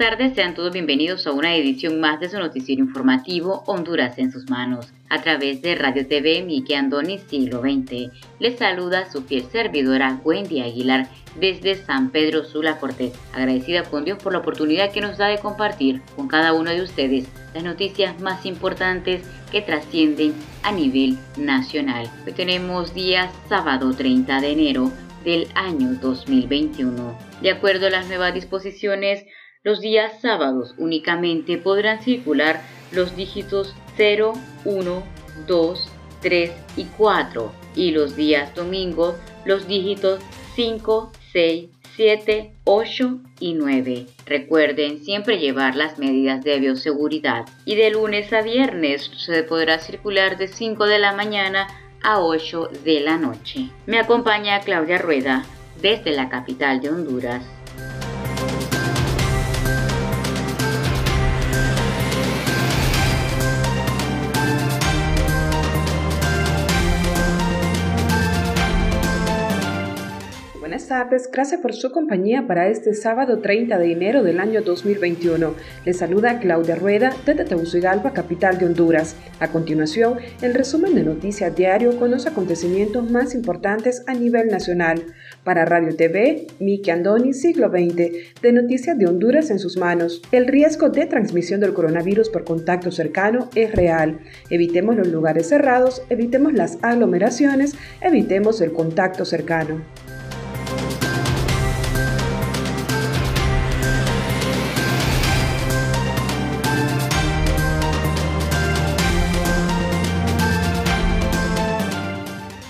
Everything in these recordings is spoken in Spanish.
Tardes, sean todos bienvenidos a una edición más de su noticiero informativo Honduras en sus manos, a través de Radio TV Miki Andoni Siglo XX. Les saluda su fiel servidora Wendy Aguilar desde San Pedro Sula Cortés, agradecida con Dios por la oportunidad que nos da de compartir con cada uno de ustedes las noticias más importantes que trascienden a nivel nacional. Hoy tenemos día sábado 30 de enero del año 2021. De acuerdo a las nuevas disposiciones, los días sábados únicamente podrán circular los dígitos 0, 1, 2, 3 y 4 y los días domingos los dígitos 5, 6, 7, 8 y 9. Recuerden siempre llevar las medidas de bioseguridad y de lunes a viernes se podrá circular de 5 de la mañana a 8 de la noche. Me acompaña Claudia Rueda desde la capital de Honduras. Tardes, gracias por su compañía para este sábado 30 de enero del año 2021. Les saluda Claudia Rueda desde Tegucigalpa, capital de Honduras. A continuación, el resumen de Noticias Diario con los acontecimientos más importantes a nivel nacional. Para Radio TV, Miki Andoni, siglo XX, de Noticias de Honduras en sus manos. El riesgo de transmisión del coronavirus por contacto cercano es real. Evitemos los lugares cerrados, evitemos las aglomeraciones, evitemos el contacto cercano.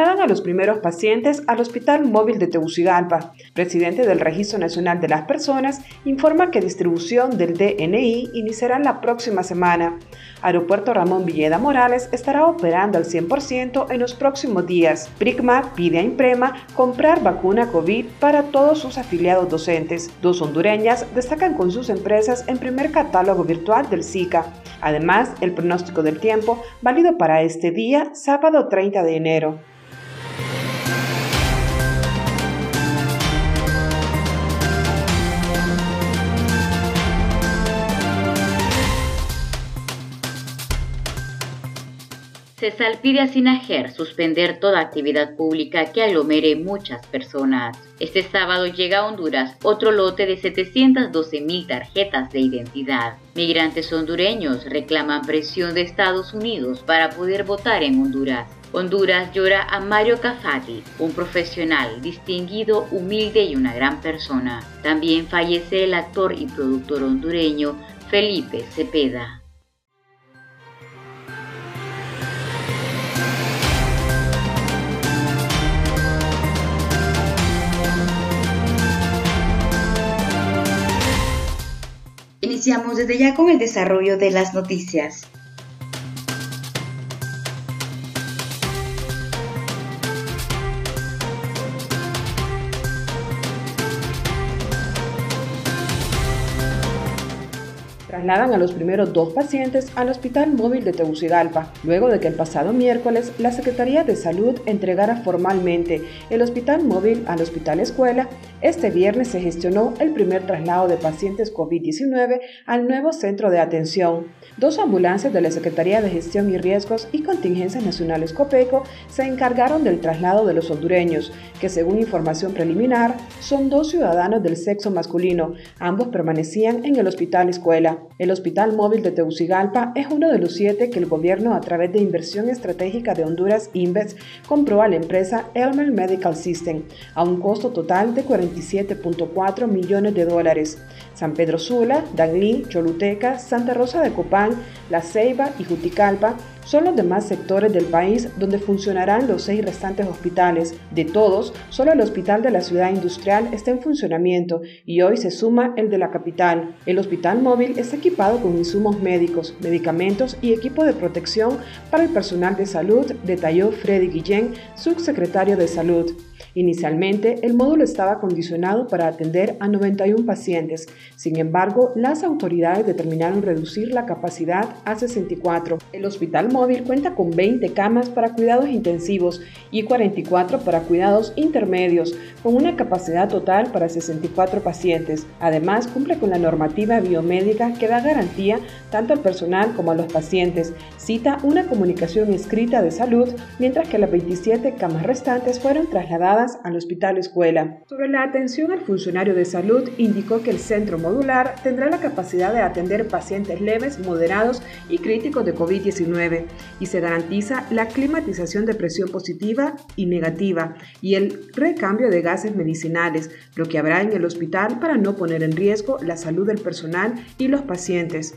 Trasladan a los primeros pacientes al Hospital Móvil de Tegucigalpa. Presidente del Registro Nacional de las Personas informa que distribución del DNI iniciará la próxima semana. Aeropuerto Ramón Villeda Morales estará operando al 100% en los próximos días. PRICMA pide a Imprema comprar vacuna COVID para todos sus afiliados docentes. Dos hondureñas destacan con sus empresas en primer catálogo virtual del SICA. Además, el pronóstico del tiempo válido para este día, sábado 30 de enero. Cesal pide a Sinajer suspender toda actividad pública que aglomere muchas personas. Este sábado llega a Honduras otro lote de 712 mil tarjetas de identidad. Migrantes hondureños reclaman presión de Estados Unidos para poder votar en Honduras. Honduras llora a Mario Cafati, un profesional distinguido, humilde y una gran persona. También fallece el actor y productor hondureño Felipe Cepeda. Iniciamos desde ya con el desarrollo de las noticias. trasladan a los primeros dos pacientes al Hospital Móvil de Tegucigalpa, luego de que el pasado miércoles la Secretaría de Salud entregara formalmente el Hospital Móvil al Hospital Escuela Este viernes se gestionó el primer traslado de pacientes COVID-19 al nuevo centro de atención. Dos ambulancias de la Secretaría de Gestión y Riesgos y Contingencias Nacionales COPECO se encargaron del traslado de los hondureños, que según información preliminar son dos ciudadanos del sexo masculino. Ambos permanecían en el hospital escuela. El hospital móvil de Tegucigalpa es uno de los siete que el gobierno a través de inversión estratégica de Honduras Inves compró a la empresa Elmer Medical System a un costo total de 47.4 millones de dólares. San Pedro Sula, Danlí, Choluteca, Santa Rosa de Copán, La Ceiba y Juticalpa son los demás sectores del país donde funcionarán los seis restantes hospitales. De todos, solo el hospital de la ciudad industrial está en funcionamiento y hoy se suma el de la capital. El hospital móvil está equipado con insumos médicos, medicamentos y equipo de protección para el personal de salud, detalló Freddy Guillén, subsecretario de Salud. Inicialmente, el módulo estaba acondicionado para atender a 91 pacientes. Sin embargo, las autoridades determinaron reducir la capacidad a 64. El hospital móvil cuenta con 20 camas para cuidados intensivos y 44 para cuidados intermedios, con una capacidad total para 64 pacientes. Además, cumple con la normativa biomédica que da garantía tanto al personal como a los pacientes. Cita una comunicación escrita de salud, mientras que las 27 camas restantes fueron trasladadas al Hospital Escuela. Sobre la atención al funcionario de salud, indicó que el centro modular tendrá la capacidad de atender pacientes leves, moderados y críticos de COVID-19 y se garantiza la climatización de presión positiva y negativa y el recambio de gases medicinales, lo que habrá en el hospital para no poner en riesgo la salud del personal y los pacientes.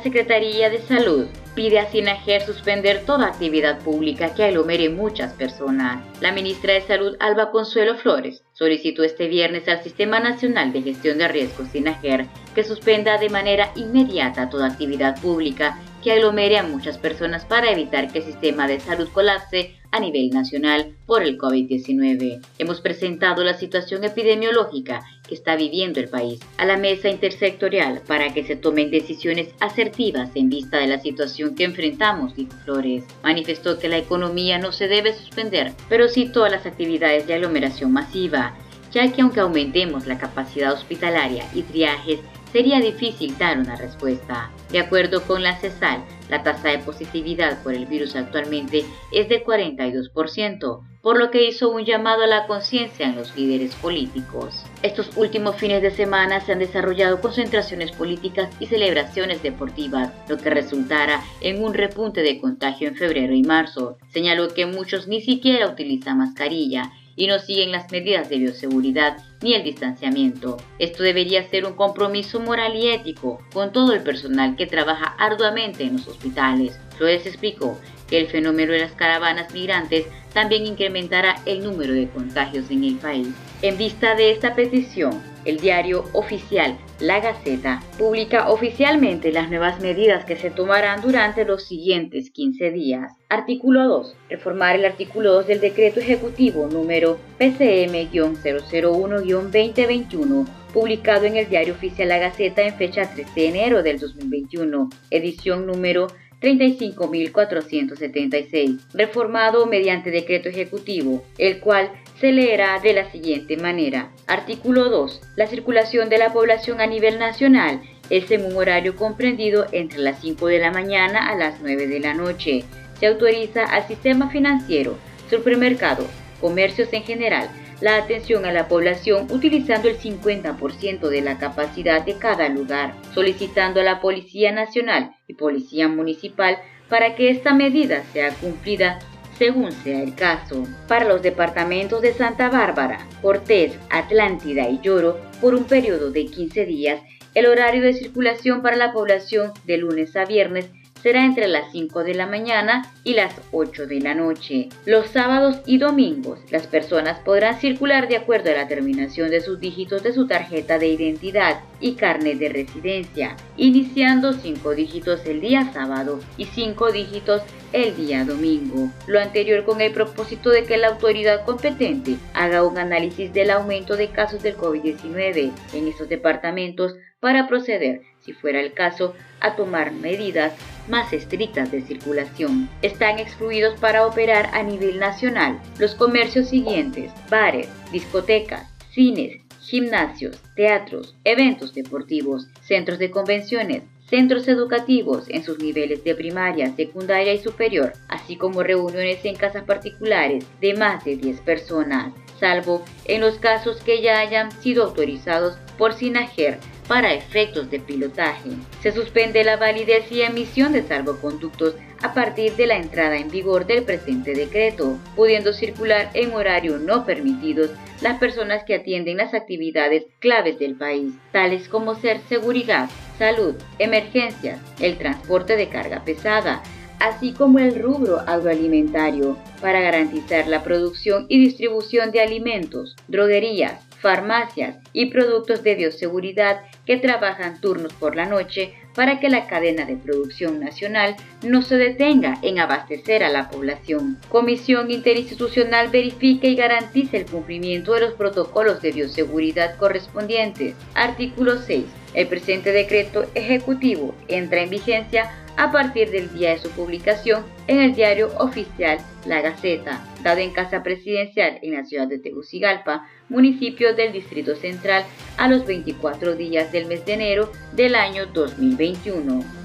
La Secretaría de Salud pide a Sinajer suspender toda actividad pública que aglomere muchas personas. La ministra de Salud, Alba Consuelo Flores, solicitó este viernes al Sistema Nacional de Gestión de Riesgos Sinajer que suspenda de manera inmediata toda actividad pública que aglomere a muchas personas para evitar que el sistema de salud colapse a nivel nacional por el COVID-19. Hemos presentado la situación epidemiológica que está viviendo el país a la mesa intersectorial para que se tomen decisiones asertivas en vista de la situación que enfrentamos, dijo Flores. Manifestó que la economía no se debe suspender, pero sí todas las actividades de aglomeración masiva, ya que aunque aumentemos la capacidad hospitalaria y triajes, sería difícil dar una respuesta. De acuerdo con la CESAL, la tasa de positividad por el virus actualmente es de 42%, por lo que hizo un llamado a la conciencia en los líderes políticos. Estos últimos fines de semana se han desarrollado concentraciones políticas y celebraciones deportivas, lo que resultara en un repunte de contagio en febrero y marzo. Señaló que muchos ni siquiera utilizan mascarilla y no siguen las medidas de bioseguridad ni el distanciamiento. Esto debería ser un compromiso moral y ético con todo el personal que trabaja arduamente en los hospitales. Flores explicó que el fenómeno de las caravanas migrantes también incrementará el número de contagios en el país. En vista de esta petición, el diario oficial La Gaceta publica oficialmente las nuevas medidas que se tomarán durante los siguientes 15 días. Artículo 2. Reformar el artículo 2 del decreto ejecutivo número PCM-001-2021 publicado en el diario oficial La Gaceta en fecha 3 de enero del 2021, edición número 35.476, reformado mediante decreto ejecutivo, el cual se leerá de la siguiente manera. Artículo 2. La circulación de la población a nivel nacional es en un horario comprendido entre las 5 de la mañana a las 9 de la noche. Se autoriza al sistema financiero, supermercados, comercios en general, la atención a la población utilizando el 50% de la capacidad de cada lugar, solicitando a la Policía Nacional y Policía Municipal para que esta medida sea cumplida según sea el caso. Para los departamentos de Santa Bárbara, Cortés, Atlántida y Lloro, por un periodo de 15 días, el horario de circulación para la población de lunes a viernes será entre las 5 de la mañana y las 8 de la noche. Los sábados y domingos, las personas podrán circular de acuerdo a la terminación de sus dígitos de su tarjeta de identidad y carnet de residencia, iniciando 5 dígitos el día sábado y 5 dígitos el día domingo. Lo anterior con el propósito de que la autoridad competente haga un análisis del aumento de casos del COVID-19 en estos departamentos para proceder, si fuera el caso, a tomar medidas más estrictas de circulación. Están excluidos para operar a nivel nacional los comercios siguientes, bares, discotecas, cines, gimnasios, teatros, eventos deportivos, centros de convenciones, centros educativos en sus niveles de primaria, secundaria y superior, así como reuniones en casas particulares de más de 10 personas, salvo en los casos que ya hayan sido autorizados por SINAGER para efectos de pilotaje. Se suspende la validez y emisión de salvoconductos a partir de la entrada en vigor del presente decreto, pudiendo circular en horario no permitidos las personas que atienden las actividades claves del país, tales como ser seguridad, salud, emergencias, el transporte de carga pesada, así como el rubro agroalimentario, para garantizar la producción y distribución de alimentos, droguerías, farmacias y productos de bioseguridad que trabajan turnos por la noche para que la cadena de producción nacional no se detenga en abastecer a la población. Comisión Interinstitucional verifique y garantice el cumplimiento de los protocolos de bioseguridad correspondientes. Artículo 6. El presente decreto ejecutivo entra en vigencia a partir del día de su publicación en el diario oficial La Gaceta, dado en Casa Presidencial en la ciudad de Tegucigalpa, municipio del Distrito Central, a los 24 días del mes de enero del año 2021.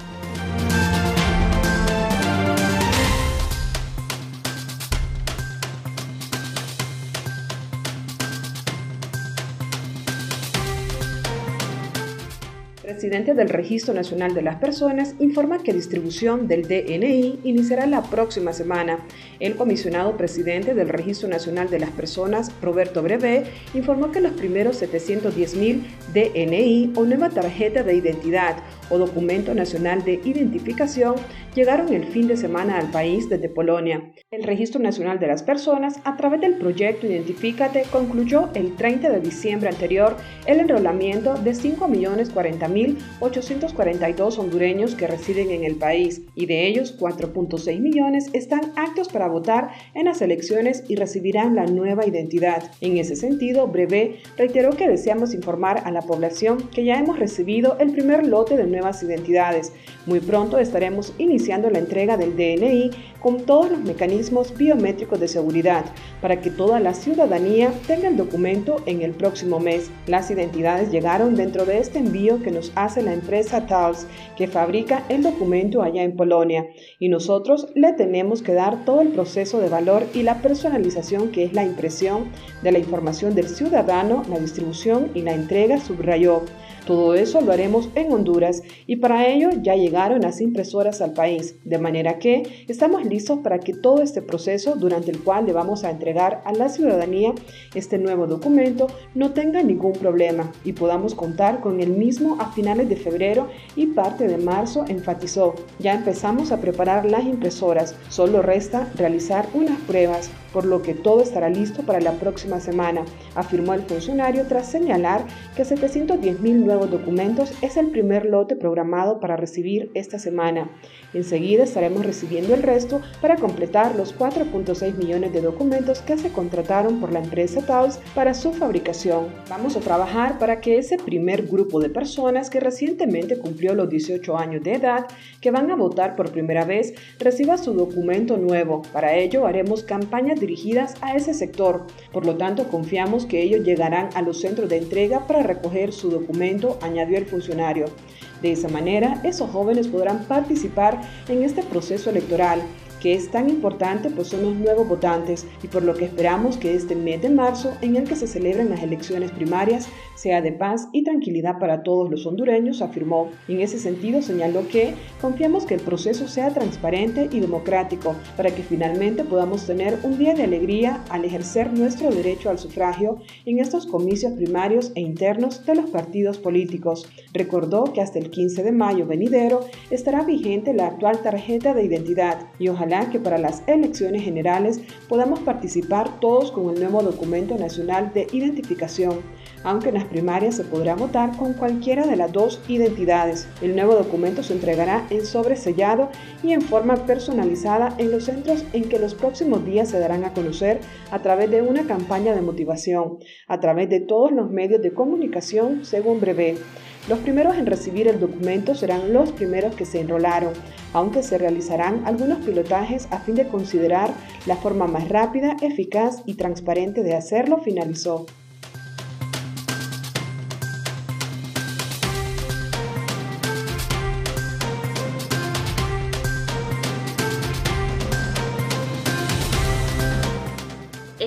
Presidente del Registro Nacional de las Personas informa que distribución del DNI iniciará la próxima semana. El comisionado presidente del Registro Nacional de las Personas, Roberto Brevé, informó que los primeros 710.000 DNI o nueva tarjeta de identidad o documento nacional de identificación llegaron el fin de semana al país desde Polonia. El Registro Nacional de las Personas, a través del proyecto Identifícate, concluyó el 30 de diciembre anterior el enrolamiento de 5.040.842 hondureños que residen en el país y de ellos 4.6 millones están aptos para votar en las elecciones y recibirán la nueva identidad. En ese sentido, Brevé reiteró que deseamos informar a la población que ya hemos recibido el primer lote de nuevas identidades. Muy pronto estaremos iniciando la entrega del DNI con todos los mecanismos biométricos de seguridad para que toda la ciudadanía tenga el documento en el próximo mes. Las identidades llegaron dentro de este envío que nos hace la empresa TALS que fabrica el documento allá en Polonia y nosotros le tenemos que dar todo el proceso de valor y la personalización que es la impresión de la información del ciudadano, la distribución y la entrega, subrayó. Todo eso lo haremos en Honduras y para ello ya llegaron las impresoras al país, de manera que estamos listos para que todo este proceso durante el cual le vamos a entregar a la ciudadanía este nuevo documento no tenga ningún problema y podamos contar con el mismo a finales de febrero y parte de marzo, enfatizó. Ya empezamos a preparar las impresoras, solo resta realizar unas pruebas por lo que todo estará listo para la próxima semana, afirmó el funcionario tras señalar que 710.000 nuevos documentos es el primer lote programado para recibir esta semana. Enseguida estaremos recibiendo el resto para completar los 4.6 millones de documentos que se contrataron por la empresa Taos para su fabricación. Vamos a trabajar para que ese primer grupo de personas que recientemente cumplió los 18 años de edad, que van a votar por primera vez, reciba su documento nuevo. Para ello haremos campañas dirigidas a ese sector. Por lo tanto, confiamos que ellos llegarán a los centros de entrega para recoger su documento, añadió el funcionario. De esa manera, esos jóvenes podrán participar en este proceso electoral que es tan importante pues son los nuevos votantes y por lo que esperamos que este mes de marzo en el que se celebren las elecciones primarias sea de paz y tranquilidad para todos los hondureños, afirmó. En ese sentido señaló que confiamos que el proceso sea transparente y democrático para que finalmente podamos tener un día de alegría al ejercer nuestro derecho al sufragio en estos comicios primarios e internos de los partidos políticos. Recordó que hasta el 15 de mayo venidero estará vigente la actual tarjeta de identidad y ojalá que para las elecciones generales podamos participar todos con el nuevo documento nacional de identificación aunque en las primarias se podrá votar con cualquiera de las dos identidades. El nuevo documento se entregará en sobresellado y en forma personalizada en los centros en que los próximos días se darán a conocer a través de una campaña de motivación, a través de todos los medios de comunicación, según Breve. Los primeros en recibir el documento serán los primeros que se enrolaron, aunque se realizarán algunos pilotajes a fin de considerar la forma más rápida, eficaz y transparente de hacerlo, finalizó.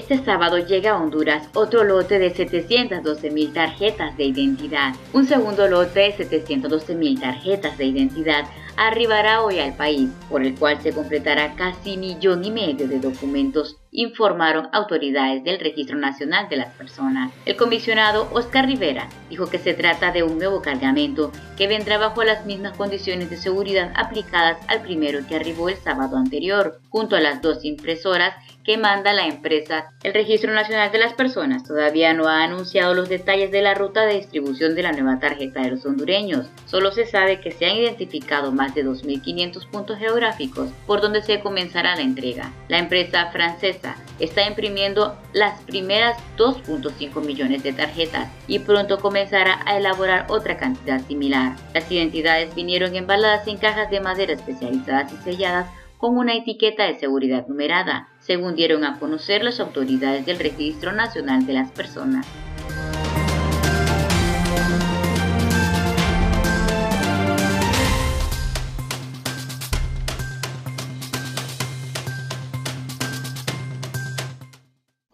Este sábado llega a Honduras otro lote de 712 mil tarjetas de identidad. Un segundo lote de 712 mil tarjetas de identidad arribará hoy al país, por el cual se completará casi millón y medio de documentos, informaron autoridades del Registro Nacional de las Personas. El comisionado Oscar Rivera dijo que se trata de un nuevo cargamento que vendrá bajo las mismas condiciones de seguridad aplicadas al primero que arribó el sábado anterior, junto a las dos impresoras que manda la empresa. El Registro Nacional de las Personas todavía no ha anunciado los detalles de la ruta de distribución de la nueva tarjeta de los hondureños. Solo se sabe que se han identificado más de 2.500 puntos geográficos por donde se comenzará la entrega. La empresa francesa está imprimiendo las primeras 2.5 millones de tarjetas y pronto comenzará a elaborar otra cantidad similar. Las identidades vinieron embaladas en cajas de madera especializadas y selladas con una etiqueta de seguridad numerada, según dieron a conocer las autoridades del Registro Nacional de las Personas.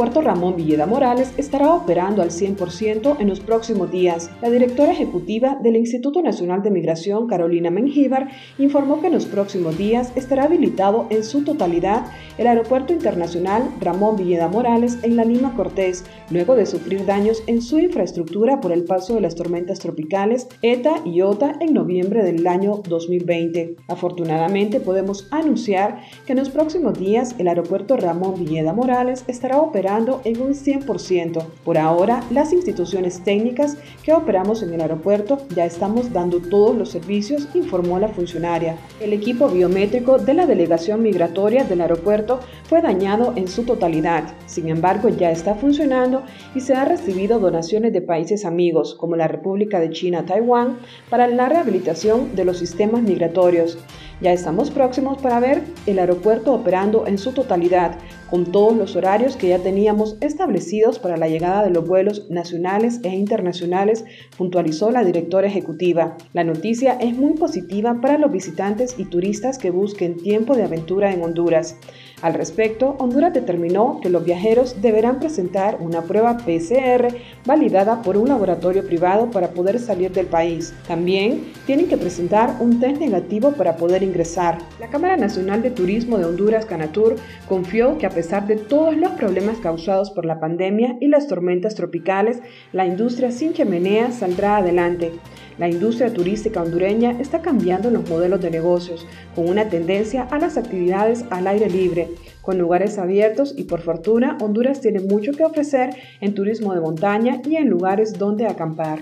Puerto Ramón Villeda Morales estará operando al 100% en los próximos días. La directora ejecutiva del Instituto Nacional de Migración, Carolina Mengíbar, informó que en los próximos días estará habilitado en su totalidad el Aeropuerto Internacional Ramón Villeda Morales en la Lima Cortés, luego de sufrir daños en su infraestructura por el paso de las tormentas tropicales ETA y OTA en noviembre del año 2020. Afortunadamente podemos anunciar que en los próximos días el Aeropuerto Ramón Villeda Morales estará operando en un 100%. Por ahora, las instituciones técnicas que operamos en el aeropuerto ya estamos dando todos los servicios, informó la funcionaria. El equipo biométrico de la delegación migratoria del aeropuerto fue dañado en su totalidad. Sin embargo, ya está funcionando y se ha recibido donaciones de países amigos como la República de China, Taiwán, para la rehabilitación de los sistemas migratorios. Ya estamos próximos para ver el aeropuerto operando en su totalidad, con todos los horarios que ya teníamos establecidos para la llegada de los vuelos nacionales e internacionales, puntualizó la directora ejecutiva. La noticia es muy positiva para los visitantes y turistas que busquen tiempo de aventura en Honduras. Al respecto, Honduras determinó que los viajeros deberán presentar una prueba PCR validada por un laboratorio privado para poder salir del país. También tienen que presentar un test negativo para poder ingresar. La Cámara Nacional de Turismo de Honduras, Canatur, confió que a pesar de todos los problemas causados por la pandemia y las tormentas tropicales, la industria sin chimenea saldrá adelante. La industria turística hondureña está cambiando los modelos de negocios, con una tendencia a las actividades al aire libre, con lugares abiertos y por fortuna Honduras tiene mucho que ofrecer en turismo de montaña y en lugares donde acampar.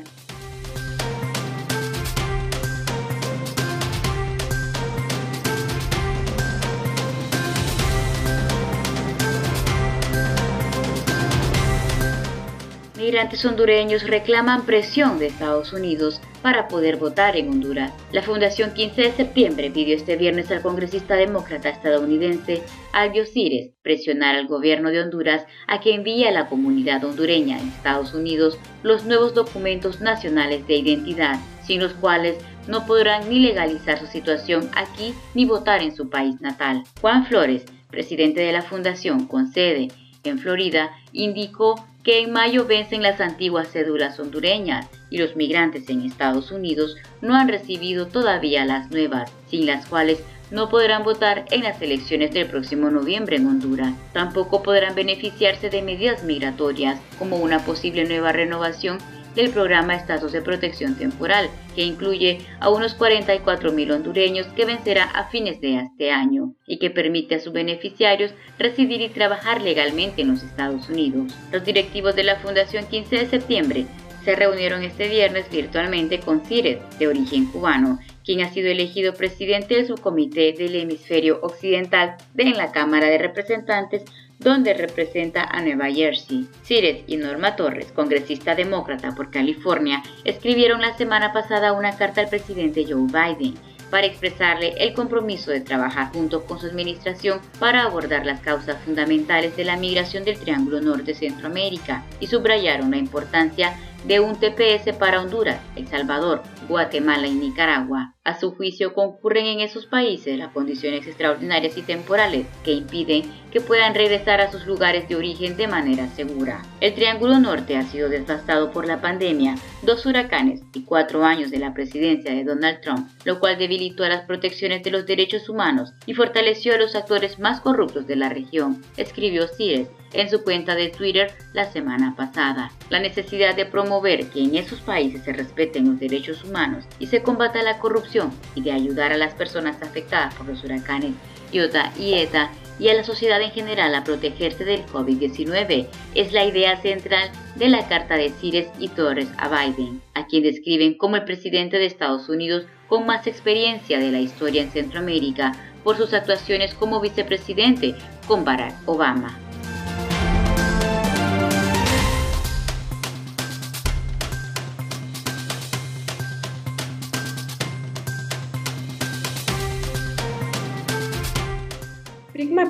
Migrantes hondureños reclaman presión de Estados Unidos para poder votar en Honduras. La Fundación 15 de septiembre pidió este viernes al congresista demócrata estadounidense Alvio Cires presionar al gobierno de Honduras a que envíe a la comunidad hondureña en Estados Unidos los nuevos documentos nacionales de identidad, sin los cuales no podrán ni legalizar su situación aquí ni votar en su país natal. Juan Flores, presidente de la fundación con sede en Florida, indicó que en mayo vencen las antiguas cédulas hondureñas y los migrantes en Estados Unidos no han recibido todavía las nuevas, sin las cuales no podrán votar en las elecciones del próximo noviembre en Honduras. Tampoco podrán beneficiarse de medidas migratorias como una posible nueva renovación del programa Estatus de Protección Temporal, que incluye a unos 44 mil hondureños que vencerá a fines de este año y que permite a sus beneficiarios residir y trabajar legalmente en los Estados Unidos. Los directivos de la Fundación 15 de septiembre se reunieron este viernes virtualmente con Cires, de origen cubano, quien ha sido elegido presidente del subcomité del hemisferio occidental de la Cámara de Representantes donde representa a Nueva Jersey. Cires y Norma Torres, congresista demócrata por California, escribieron la semana pasada una carta al presidente Joe Biden para expresarle el compromiso de trabajar junto con su administración para abordar las causas fundamentales de la migración del Triángulo Norte Centroamérica y subrayaron la importancia de un TPS para Honduras, El Salvador, Guatemala y Nicaragua. A su juicio concurren en esos países las condiciones extraordinarias y temporales que impiden que puedan regresar a sus lugares de origen de manera segura. El Triángulo Norte ha sido devastado por la pandemia, dos huracanes y cuatro años de la presidencia de Donald Trump, lo cual debilitó las protecciones de los derechos humanos y fortaleció a los actores más corruptos de la región, escribió Cires en su cuenta de Twitter la semana pasada. La necesidad de promover que en esos países se respeten los derechos humanos y se combata la corrupción y de ayudar a las personas afectadas por los huracanes Iota y ETA y a la sociedad en general a protegerse del COVID-19 es la idea central de la carta de Cires y Torres a Biden, a quien describen como el presidente de Estados Unidos con más experiencia de la historia en Centroamérica por sus actuaciones como vicepresidente con Barack Obama.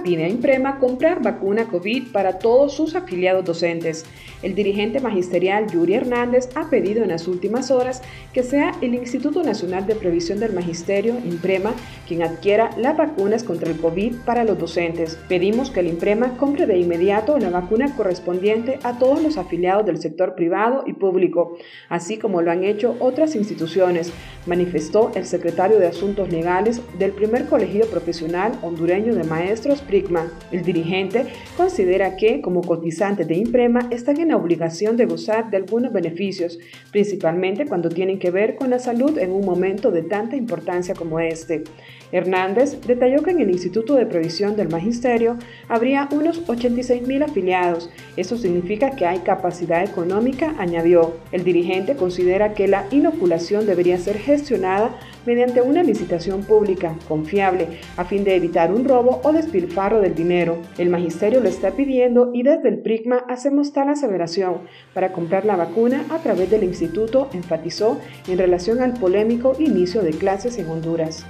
Pide a Imprema comprar vacuna COVID para todos sus afiliados docentes. El dirigente magisterial Yuri Hernández ha pedido en las últimas horas que sea el Instituto Nacional de Previsión del Magisterio, Imprema, quien adquiera las vacunas contra el COVID para los docentes. Pedimos que el Imprema compre de inmediato la vacuna correspondiente a todos los afiliados del sector privado y público, así como lo han hecho otras instituciones, manifestó el secretario de Asuntos Legales del primer Colegio Profesional Hondureño de Maestros Prigma. El dirigente considera que, como cotizantes de Imprema, están en la obligación de gozar de algunos beneficios, principalmente cuando tienen que ver con la salud en un momento de tanta importancia como este. Hernández detalló que en el Instituto de Previsión del Magisterio habría unos 86 mil afiliados. Eso significa que hay capacidad económica, añadió. El dirigente considera que la inoculación debería ser gestionada mediante una licitación pública, confiable, a fin de evitar un robo o despilfarro del dinero. El magisterio lo está pidiendo y desde el PRIGMA hacemos tal aseveración para comprar la vacuna a través del instituto, enfatizó en relación al polémico inicio de clases en Honduras.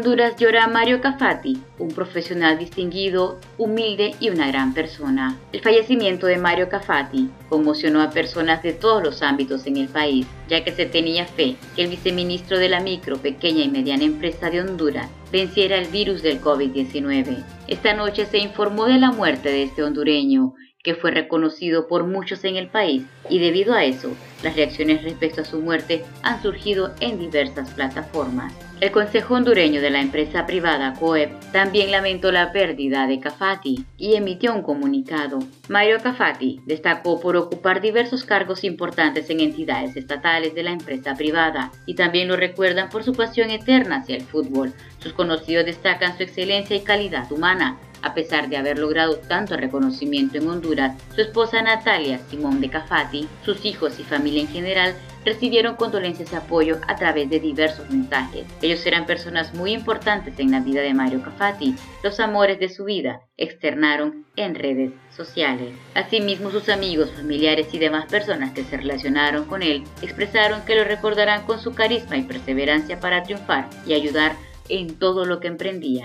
Honduras llora Mario Cafati, un profesional distinguido, humilde y una gran persona. El fallecimiento de Mario Cafati conmocionó a personas de todos los ámbitos en el país, ya que se tenía fe que el viceministro de la micro, pequeña y mediana empresa de Honduras venciera el virus del COVID-19. Esta noche se informó de la muerte de este hondureño, que fue reconocido por muchos en el país y debido a eso, las reacciones respecto a su muerte han surgido en diversas plataformas. El Consejo Hondureño de la empresa privada COEP también lamentó la pérdida de Cafati y emitió un comunicado. Mario Cafati destacó por ocupar diversos cargos importantes en entidades estatales de la empresa privada y también lo recuerdan por su pasión eterna hacia el fútbol. Sus conocidos destacan su excelencia y calidad humana, a pesar de haber logrado tanto reconocimiento en Honduras, su esposa Natalia Simón de Cafati, sus hijos y familia en general recibieron condolencias y apoyo a través de diversos mensajes. Ellos eran personas muy importantes en la vida de Mario Cafati. Los amores de su vida externaron en redes sociales. Asimismo, sus amigos, familiares y demás personas que se relacionaron con él expresaron que lo recordarán con su carisma y perseverancia para triunfar y ayudar en todo lo que emprendía.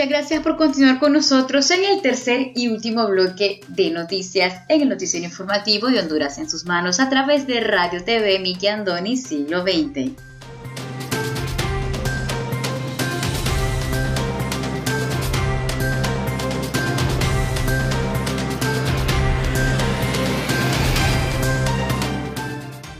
Muchas gracias por continuar con nosotros en el tercer y último bloque de noticias en el noticiero informativo de Honduras en sus manos a través de Radio TV Miki Andoni Siglo XX.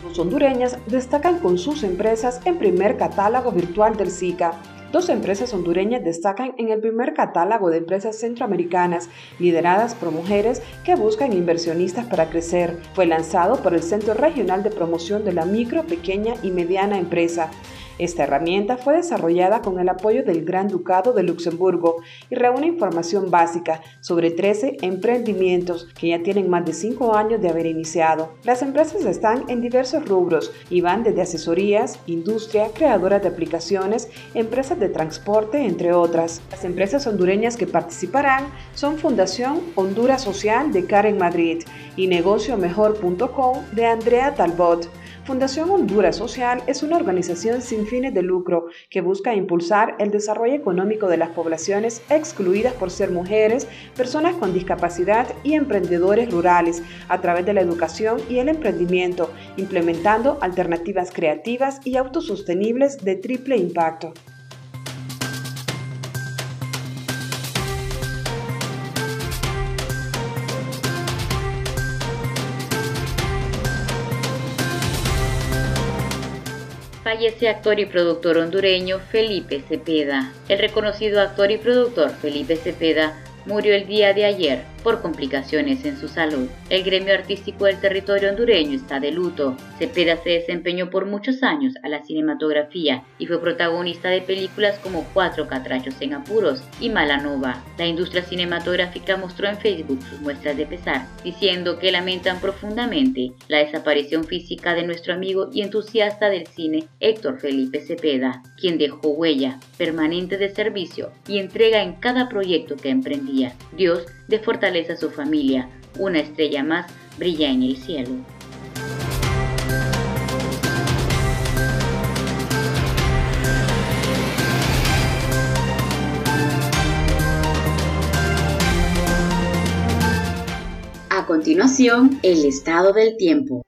Los hondureñas destacan con sus empresas en primer catálogo virtual del SICA Dos empresas hondureñas destacan en el primer catálogo de empresas centroamericanas lideradas por mujeres que buscan inversionistas para crecer. Fue lanzado por el Centro Regional de Promoción de la Micro, Pequeña y Mediana Empresa. Esta herramienta fue desarrollada con el apoyo del Gran Ducado de Luxemburgo y reúne información básica sobre 13 emprendimientos que ya tienen más de 5 años de haber iniciado. Las empresas están en diversos rubros y van desde asesorías, industria, creadoras de aplicaciones, empresas de transporte, entre otras. Las empresas hondureñas que participarán son Fundación Honduras Social de Karen Madrid y negociomejor.com de Andrea Talbot. Fundación Honduras Social es una organización sin fines de lucro que busca impulsar el desarrollo económico de las poblaciones excluidas por ser mujeres, personas con discapacidad y emprendedores rurales a través de la educación y el emprendimiento, implementando alternativas creativas y autosostenibles de triple impacto. Fallece actor y productor hondureño Felipe Cepeda. El reconocido actor y productor Felipe Cepeda murió el día de ayer por complicaciones en su salud. El gremio artístico del territorio hondureño está de luto. Cepeda se desempeñó por muchos años a la cinematografía y fue protagonista de películas como Cuatro Catrachos en Apuros y Malanova. La industria cinematográfica mostró en Facebook sus muestras de pesar, diciendo que lamentan profundamente la desaparición física de nuestro amigo y entusiasta del cine Héctor Felipe Cepeda, quien dejó huella permanente de servicio y entrega en cada proyecto que emprendía. Dios de fortaleza a su familia. Una estrella más brilla en el cielo. A continuación, el estado del tiempo.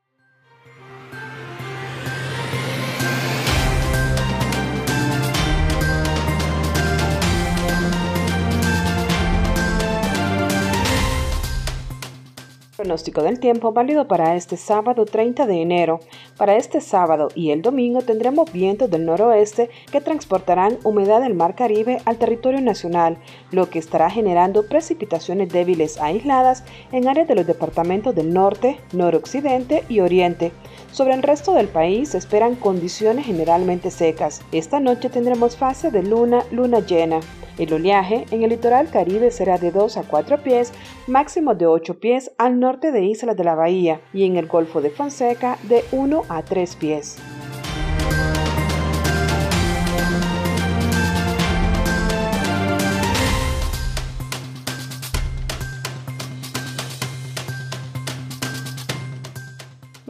Pronóstico del tiempo válido para este sábado 30 de enero. Para este sábado y el domingo tendremos vientos del noroeste que transportarán humedad del Mar Caribe al territorio nacional, lo que estará generando precipitaciones débiles aisladas en áreas de los departamentos del norte, noroccidente y oriente. Sobre el resto del país se esperan condiciones generalmente secas. Esta noche tendremos fase de luna, luna llena. El oleaje en el litoral caribe será de 2 a 4 pies, máximo de 8 pies al norte de Islas de la Bahía y en el Golfo de Fonseca de 1 a 3 pies.